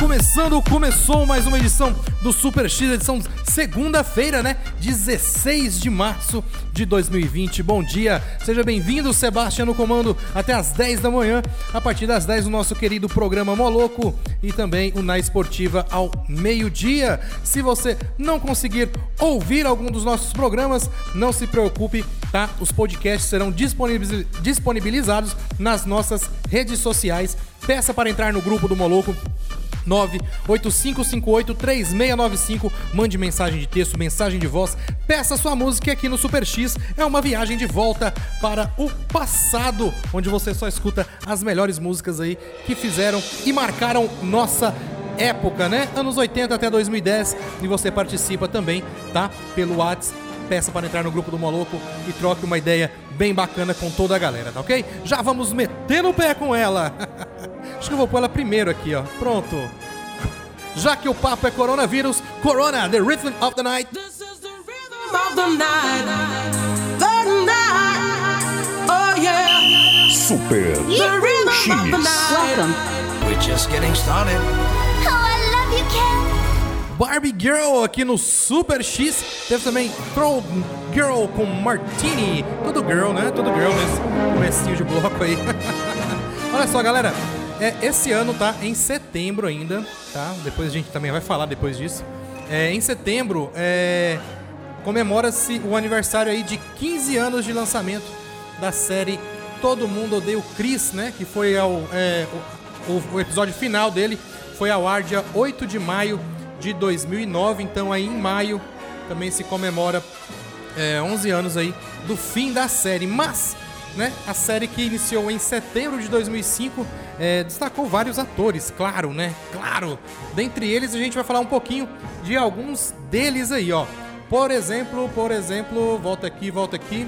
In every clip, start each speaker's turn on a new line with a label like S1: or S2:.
S1: começando, começou mais uma edição do Super X, edição segunda-feira, né? 16 de março de 2020. Bom dia, seja bem-vindo, Sebastião no comando, até às 10 da manhã. A partir das 10, o nosso querido programa Moloco e também o Na Esportiva ao meio-dia. Se você não conseguir ouvir algum dos nossos programas, não se preocupe, tá? Os podcasts serão disponibiliz- disponibilizados nas nossas redes sociais. Peça para entrar no grupo do Moloco 985583695. Mande mensagem de texto, mensagem de voz. Peça sua música aqui no Super X. É uma viagem de volta para o passado, onde você só escuta as melhores músicas aí que fizeram e marcaram nossa época, né? Anos 80 até 2010. E você participa também, tá? Pelo WhatsApp. Peça para entrar no grupo do Moloco e troque uma ideia bem bacana com toda a galera, tá ok? Já vamos metendo o pé com ela. Acho que eu vou pôr ela primeiro aqui, ó. Pronto. Já que o papo é coronavírus, Corona, The Rhythm of the Night.
S2: This is the rhythm of the night. The night. Oh yeah.
S3: Super
S2: The rhythm of the
S3: X.
S2: night.
S4: We're just getting started.
S5: Oh, I love you, Ken.
S1: Barbie Girl aqui no Super X. Teve também Throw Girl com Martini. Tudo girl, né? Tudo girl nesse comecinho de bloco aí. Olha só, galera. É, esse ano tá em setembro ainda, tá? Depois a gente também vai falar depois disso. É, em setembro é, comemora-se o aniversário aí de 15 anos de lançamento da série Todo Mundo Odeia o Chris, né? Que foi ao, é, o, o- episódio final dele foi ao ar dia 8 de maio de 2009. Então aí em maio também se comemora é, 11 anos aí do fim da série. Mas, né, a série que iniciou em setembro de 2005 é, destacou vários atores, claro, né? Claro. Dentre eles a gente vai falar um pouquinho de alguns deles aí, ó. Por exemplo, por exemplo, volta aqui, volta aqui.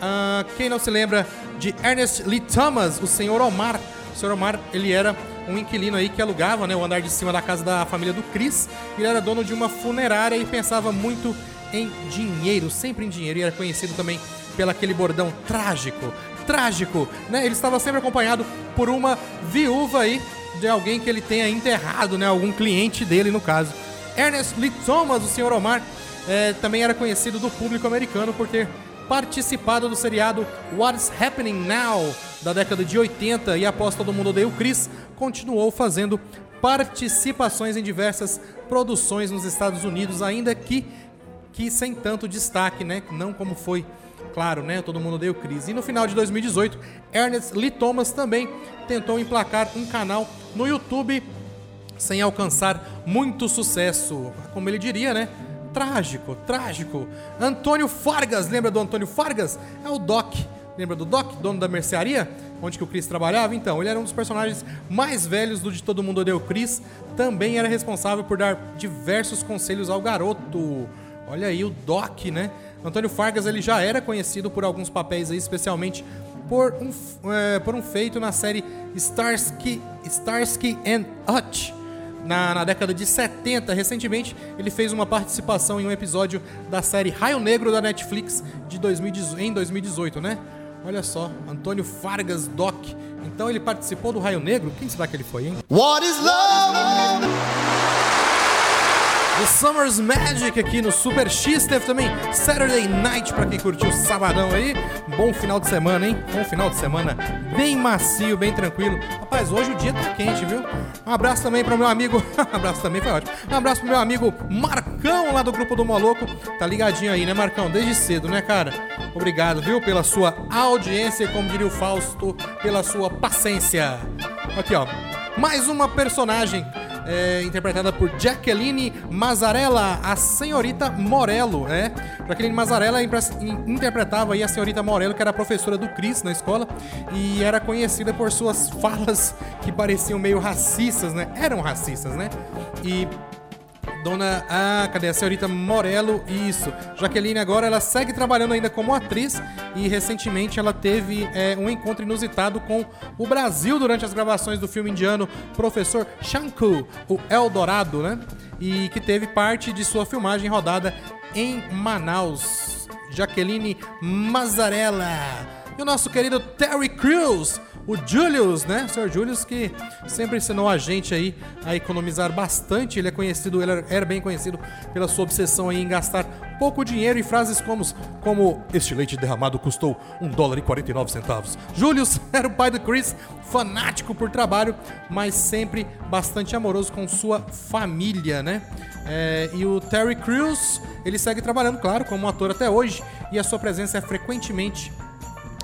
S1: Ah, quem não se lembra de Ernest Lee Thomas, o senhor Omar. O senhor Omar, ele era um inquilino aí que alugava né, o andar de cima da casa da família do Chris. Ele era dono de uma funerária e pensava muito em dinheiro, sempre em dinheiro. E era conhecido também pelo aquele bordão trágico, trágico, né? Ele estava sempre acompanhado por uma viúva aí de alguém que ele tenha enterrado, né? Algum cliente dele, no caso. Ernest Lee Thomas, o senhor Omar, eh, também era conhecido do público americano por ter participado do seriado What's Happening Now da década de 80 e após todo mundo odeia o Chris, continuou fazendo participações em diversas produções nos Estados Unidos, ainda que que sem tanto destaque, né? Não como foi, claro, né? Todo mundo o Chris. E no final de 2018, Ernest Lee Thomas também tentou emplacar um canal no YouTube sem alcançar muito sucesso. Como ele diria, né? Trágico, trágico. Antônio Fargas, lembra do Antônio Fargas? É o Doc. Lembra do Doc, dono da mercearia? Onde que o Chris trabalhava? Então, ele era um dos personagens mais velhos do De Todo Mundo Odeia o Chris. Também era responsável por dar diversos conselhos ao garoto. Olha aí o Doc, né? Antônio Fargas ele já era conhecido por alguns papéis aí, especialmente por um, é, por um feito na série Starsky, Starsky and Hutch. Na, na década de 70, recentemente, ele fez uma participação em um episódio da série Raio Negro da Netflix de 2018, em 2018, né? Olha só, Antônio Fargas Doc, Então ele participou do Raio Negro? Quem será que ele foi, hein?
S6: What is love?
S1: The Summer's Magic aqui no Super X. Teve também Saturday Night pra quem curtiu o sabadão aí. Bom final de semana, hein? Bom final de semana bem macio, bem tranquilo. Rapaz, hoje o dia tá quente, viu? Um abraço também pro meu amigo. abraço também, foi ótimo. Um abraço pro meu amigo Marcão lá do grupo do Moloco. Tá ligadinho aí, né, Marcão? Desde cedo, né, cara? Obrigado, viu, pela sua audiência, como diria o Fausto, pela sua paciência. Aqui, ó. Mais uma personagem é, interpretada por Jacqueline Mazzarella, a senhorita Morello, né? Jacqueline Mazzarella in- interpretava aí a senhorita Morello, que era professora do Chris na escola e era conhecida por suas falas que pareciam meio racistas, né? Eram racistas, né? E Dona. Ah, cadê a senhorita Morello? Isso. Jaqueline agora ela segue trabalhando ainda como atriz e recentemente ela teve é, um encontro inusitado com o Brasil durante as gravações do filme indiano Professor Shanku, o Eldorado, né? E que teve parte de sua filmagem rodada em Manaus. Jaqueline Mazzarella. E o nosso querido Terry Crews, o Julius, né? O Sr. Julius que sempre ensinou a gente aí a economizar bastante. Ele é conhecido, ele era- era bem conhecido pela sua obsessão aí em gastar pouco dinheiro e frases como, como este leite derramado custou 1 dólar e 49 centavos. Julius era o pai do Chris, fanático por trabalho, mas sempre bastante amoroso com sua família, né? É, e o Terry Crews, ele segue trabalhando, claro, como ator até hoje, e a sua presença é frequentemente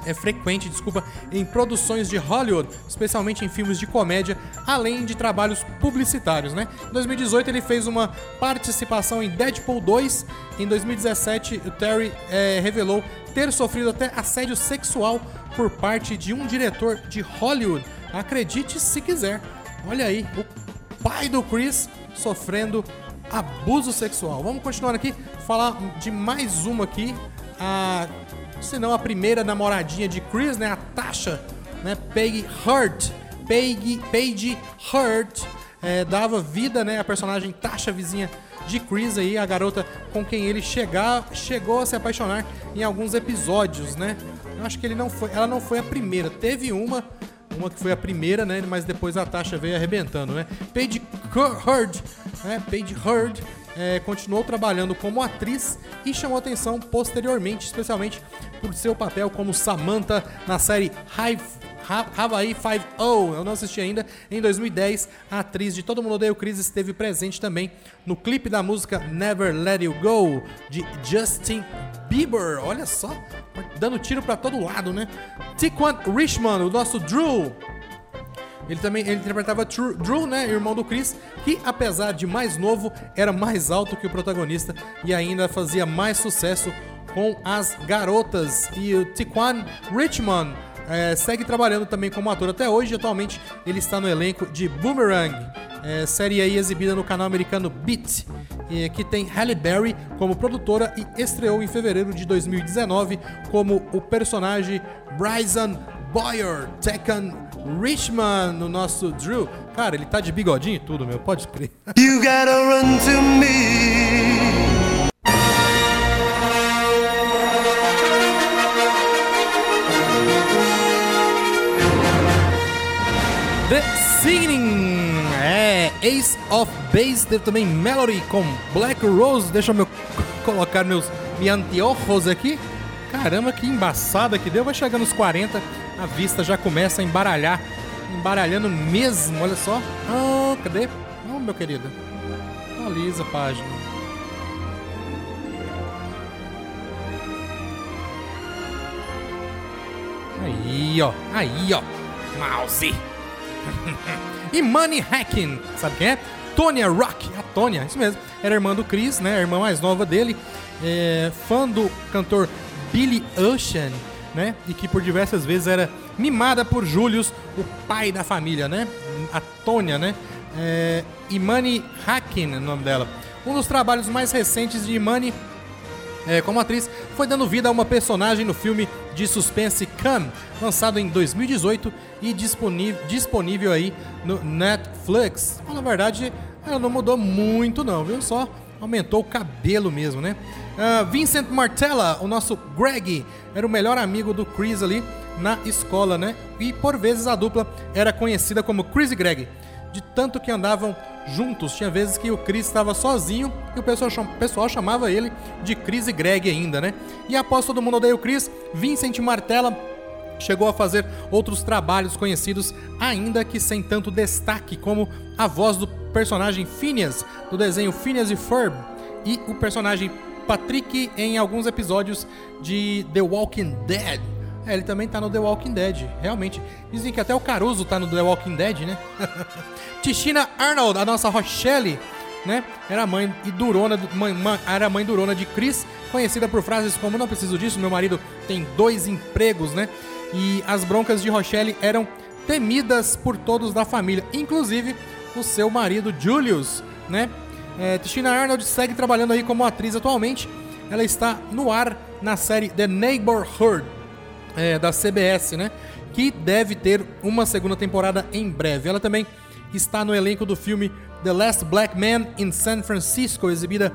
S1: é frequente, desculpa, em produções de Hollywood, especialmente em filmes de comédia, além de trabalhos publicitários, né? Em 2018 ele fez uma participação em Deadpool 2. Em 2017 o Terry eh, revelou ter sofrido até assédio sexual por parte de um diretor de Hollywood. Acredite se quiser. Olha aí, o pai do Chris sofrendo abuso sexual. Vamos continuar aqui, falar de mais uma aqui. A se não a primeira namoradinha de Chris, né? A Tasha, né? Peggy Hurt. Peggy, Paige Hurt é, dava vida, né? A personagem Tasha, vizinha de Chris aí, a garota com quem ele chegar, chegou a se apaixonar em alguns episódios, né? Eu acho que ele não foi, ela não foi a primeira. Teve uma, uma que foi a primeira, né? Mas depois a Tasha veio arrebentando, né? Paige Hurd, né? Paige Hurd é, continuou trabalhando como atriz e chamou atenção posteriormente, especialmente por seu papel como Samantha na série High Ha- Hawaii 5-0, eu não assisti ainda. Em 2010, a atriz de Todo Mundo Odeia o Chris esteve presente também no clipe da música Never Let You Go, de Justin Bieber. Olha só, dando tiro pra todo lado, né? Tiquan Richmond, o nosso Drew, ele também ele interpretava Drew, né, irmão do Chris, que apesar de mais novo, era mais alto que o protagonista e ainda fazia mais sucesso com as garotas. E o Tiquan Richmond eh, segue trabalhando também como ator até hoje. Atualmente ele está no elenco de Boomerang, eh, série aí exibida no canal americano Beat, eh, que tem Halle Berry como produtora e estreou em fevereiro de 2019 como o personagem Bryson Boyer, Tekken Richmond, no nosso Drew. Cara, ele tá de bigodinho e tudo, meu, pode crer.
S6: You gotta run to me.
S1: The Singing, é, Ace of Base, teve também Melody com Black Rose. Deixa eu meu, colocar meus minha anteojos aqui. Caramba, que embaçada que deu. Vai chegando nos 40, a vista já começa a embaralhar. Embaralhando mesmo, olha só. Ah, cadê? Oh, meu querido. Atualiza a página. Aí, ó. Aí, ó. Mouse. e Money Hacking, sabe quem é? Tonya Rock, a Tonya, isso mesmo. Era irmã do Chris, né? A irmã mais nova dele. É, fã do cantor Billy Ocean, né? E que por diversas vezes era mimada por Julius, o pai da família, né? A Tonya, né? É, Imani Hacking é o nome dela. Um dos trabalhos mais recentes de Imani é, como atriz, foi dando vida a uma personagem no filme de suspense Come, lançado em 2018 e disponível, disponível aí no Netflix. Na verdade, ela não mudou muito não, viu? Só aumentou o cabelo mesmo, né? Ah, Vincent Martella, o nosso Greg, era o melhor amigo do Chris ali na escola, né? e por vezes a dupla era conhecida como Chris e Greg, de tanto que andavam juntos. Tinha vezes que o Chris estava sozinho e o pessoal, cham- pessoal chamava ele de Chris e Greg ainda, né? E após todo mundo odeia o Chris, Vincent Martella chegou a fazer outros trabalhos conhecidos, ainda que sem tanto destaque, como a voz do personagem Phineas, do desenho Phineas e Ferb, e o personagem Patrick em alguns episódios de The Walking Dead. É, ele também tá no The Walking Dead, realmente. Dizem que até o Caruso tá no The Walking Dead, né? Tichina Arnold, a nossa Rochelle, né? Era mãe e durona, mãe, mãe- era mãe durona de Chris, conhecida por frases como não preciso disso, meu marido tem dois empregos, né? E as broncas de Rochelle eram temidas por todos da família, inclusive o seu marido Julius, né? É, Arnold segue trabalhando aí como atriz atualmente. Ela está no ar na série The Neighborhood, é, da CBS, né? Que deve ter uma segunda temporada em breve. Ela também está no elenco do filme The Last Black Man in San Francisco, exibida,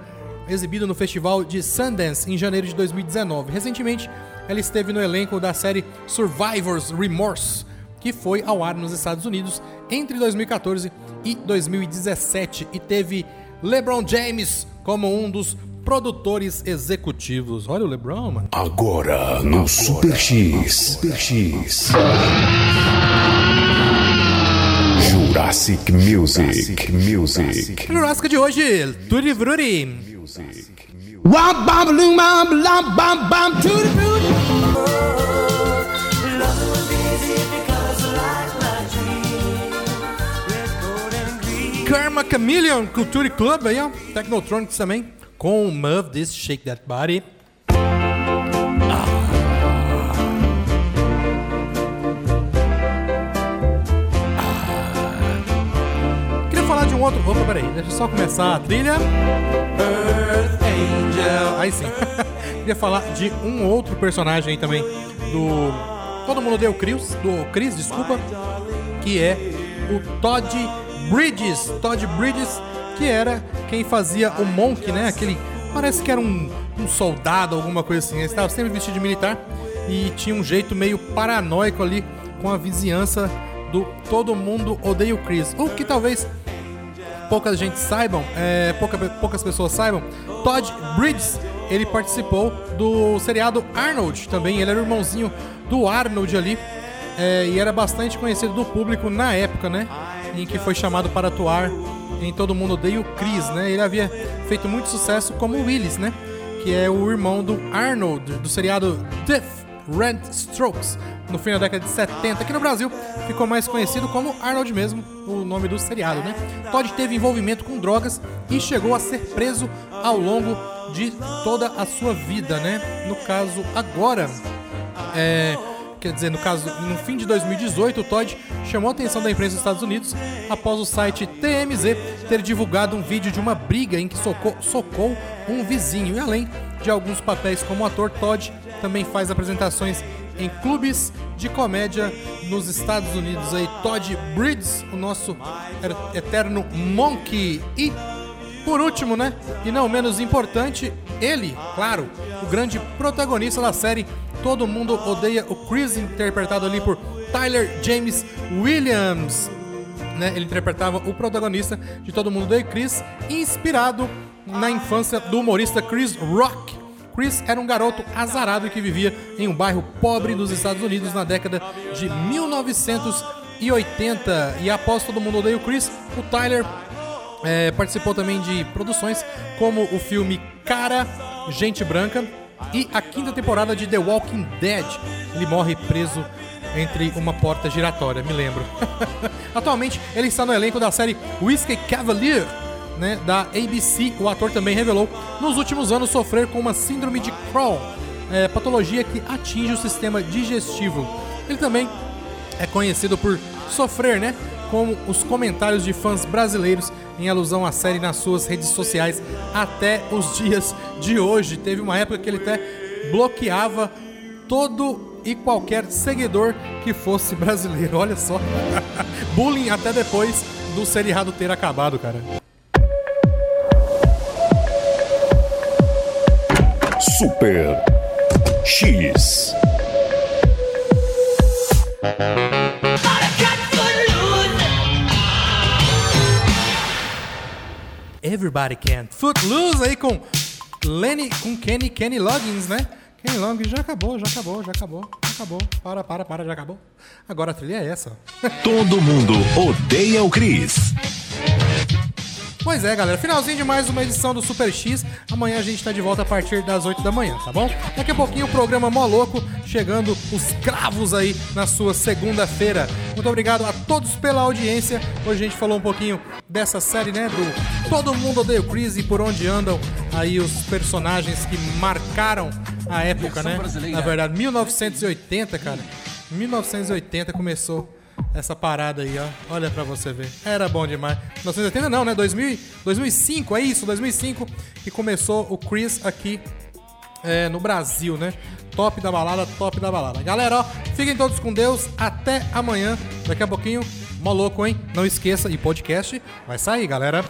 S1: exibido no Festival de Sundance em janeiro de 2019. Recentemente, ela esteve no elenco da série Survivor's Remorse, que foi ao ar nos Estados Unidos entre 2014 e 2017 e teve LeBron James como um dos produtores executivos. Olha o LeBron, mano.
S3: Agora no Super X. Super X. Jurassic Music. Music.
S1: Churrasco de hoje, Tutti Frutti.
S6: Bop
S1: Karma Chameleon Culture Club aí, ó. Technotronics também. Com Move This Shake That Body. Ah. Queria falar de um outro. Opa, peraí, deixa eu só começar a trilha. Earth Angel. Aí sim. Queria falar de um outro personagem aí também. Do. Todo mundo deu Chris, do Chris, desculpa. Que é o Todd Bridges. Todd Bridges, que era quem fazia o Monk, né? Aquele. Parece que era um, um soldado, alguma coisa assim. Ele estava sempre vestido de militar e tinha um jeito meio paranoico ali com a vizinhança do Todo Mundo Odeia o Chris. O que talvez pouca gente saibam, é, pouca- poucas pessoas saibam, Todd Bridges, ele participou do seriado Arnold também, ele era o irmãozinho do Arnold ali, é, e era bastante conhecido do público na época, né, em que foi chamado para atuar em Todo Mundo Odeia o Chris, né, ele havia feito muito sucesso como Willis, né, que é o irmão do Arnold, do seriado Death Red Strokes, no fim da década de 70. Aqui no Brasil ficou mais conhecido como Arnold mesmo, o nome do seriado, né? Todd teve envolvimento com drogas e chegou a ser preso ao longo de toda a sua vida, né? No caso, agora, é, quer dizer, no caso, no fim de 2018, o Todd chamou a atenção da imprensa dos Estados Unidos após o site TMZ ter divulgado um vídeo de uma briga em que socou, socou um vizinho. E além de alguns papéis como ator, Todd também faz apresentações em clubes de comédia nos Estados Unidos. Aí, Todd Bridges, o nosso er- eterno Monkey. E por último, né? E não menos importante, ele, claro, o grande protagonista da série Todo Mundo Odeia o Chris, interpretado ali por Tyler James Williams. Né? Ele interpretava o protagonista de Todo Mundo Odeia Chris, inspirado na infância do humorista Chris Rock. Chris era um garoto azarado que vivia em um bairro pobre dos Estados Unidos na década de 1980. E após Todo Mundo Odeia o Chris, o Tyler é, participou também de produções como o filme Cara, Gente Branca e a quinta temporada de The Walking Dead. Ele morre preso entre uma porta giratória, me lembro. Atualmente, ele está no elenco da série Whiskey Cavalier, né, da ABC. O ator também revelou nos últimos anos sofrer com uma síndrome de Crohn, é, patologia que atinge o sistema digestivo. Ele também é conhecido por sofrer, né, com os comentários de fãs brasileiros em alusão à série nas suas redes sociais até os dias de hoje. Teve uma época que ele até bloqueava todo e qualquer seguidor que fosse brasileiro. Olha só. Bullying até depois do seriado ter acabado, cara.
S3: Super X.
S1: Everybody Can. Footloose aí com Lenny, com Kenny, Kenny Loggins, né? Kenny Loggins já acabou, já acabou, já acabou, já acabou. Para, para, para, já acabou. Agora a trilha é essa.
S3: Todo mundo odeia o Chris.
S1: Pois é, galera. Finalzinho de mais uma edição do Super X. Amanhã a gente tá de volta a partir das 8 da manhã, tá bom? Daqui a pouquinho o programa Moloco, chegando os cravos aí na sua segunda-feira. Muito obrigado a todos pela audiência. Hoje a gente falou um pouquinho dessa série, né? Do Todo Mundo Odeia o Chris e por onde andam aí os personagens que marcaram a época, né? Na verdade, 1980, cara. 1980 começou essa parada aí, ó. Olha pra você ver. Era bom demais. 1980 não, né? 2000, e- 2005, é isso, 2005 que começou o Chris aqui é, no Brasil, né? Top da balada, top da balada. Galera, ó, fiquem todos com Deus. Até amanhã. Daqui a pouquinho, mó louco, hein? Não esqueça, e podcast vai sair, galera.